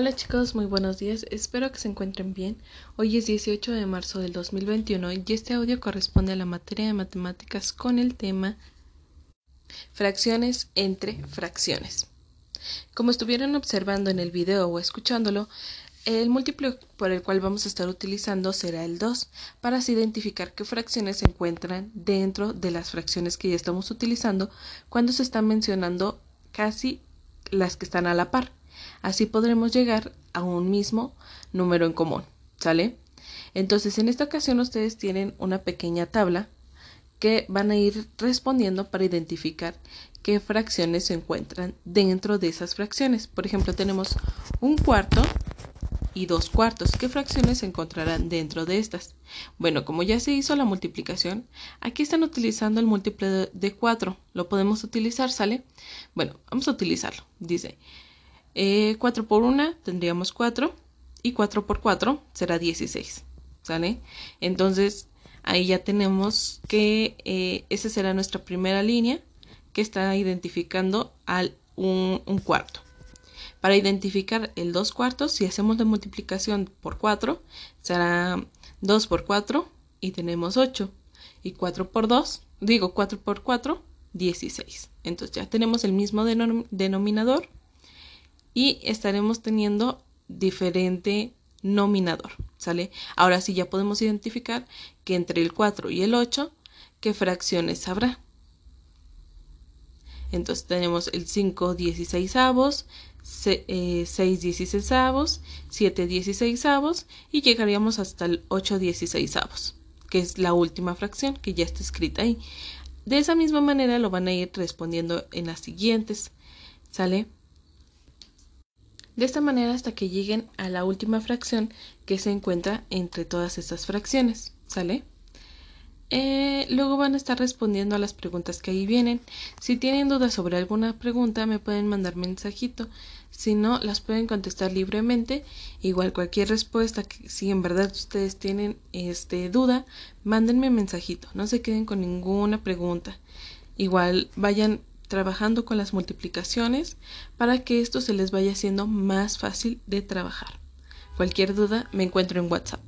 Hola chicos, muy buenos días, espero que se encuentren bien. Hoy es 18 de marzo del 2021 y este audio corresponde a la materia de matemáticas con el tema fracciones entre fracciones. Como estuvieron observando en el video o escuchándolo, el múltiplo por el cual vamos a estar utilizando será el 2 para así identificar qué fracciones se encuentran dentro de las fracciones que ya estamos utilizando cuando se están mencionando casi las que están a la par. Así podremos llegar a un mismo número en común, ¿sale? Entonces, en esta ocasión ustedes tienen una pequeña tabla que van a ir respondiendo para identificar qué fracciones se encuentran dentro de esas fracciones. Por ejemplo, tenemos un cuarto y dos cuartos. ¿Qué fracciones se encontrarán dentro de estas? Bueno, como ya se hizo la multiplicación, aquí están utilizando el múltiplo de 4. Lo podemos utilizar, ¿sale? Bueno, vamos a utilizarlo. Dice 4 eh, por 1 tendríamos 4 y 4 por 4 será 16. ¿Sale? Entonces ahí ya tenemos que eh, esa será nuestra primera línea que está identificando al un, cuarto. Para identificar el 2 cuartos, si hacemos la multiplicación por 4, será 2 por 4 y tenemos 8. Y 4 por 2, digo 4 por 4, 16. Entonces ya tenemos el mismo denominador y estaremos teniendo diferente nominador, ¿sale? Ahora sí ya podemos identificar que entre el 4 y el 8, ¿qué fracciones habrá? Entonces tenemos el 5 16 avos, 6 16 avos, 7 16 avos y llegaríamos hasta el 8 16 avos, que es la última fracción que ya está escrita ahí. De esa misma manera lo van a ir respondiendo en las siguientes, ¿sale? De esta manera hasta que lleguen a la última fracción que se encuentra entre todas estas fracciones, ¿sale? Eh, luego van a estar respondiendo a las preguntas que ahí vienen. Si tienen dudas sobre alguna pregunta, me pueden mandar mensajito. Si no, las pueden contestar libremente. Igual cualquier respuesta, que si en verdad ustedes tienen este, duda, mándenme mensajito. No se queden con ninguna pregunta. Igual vayan trabajando con las multiplicaciones para que esto se les vaya haciendo más fácil de trabajar. Cualquier duda me encuentro en WhatsApp.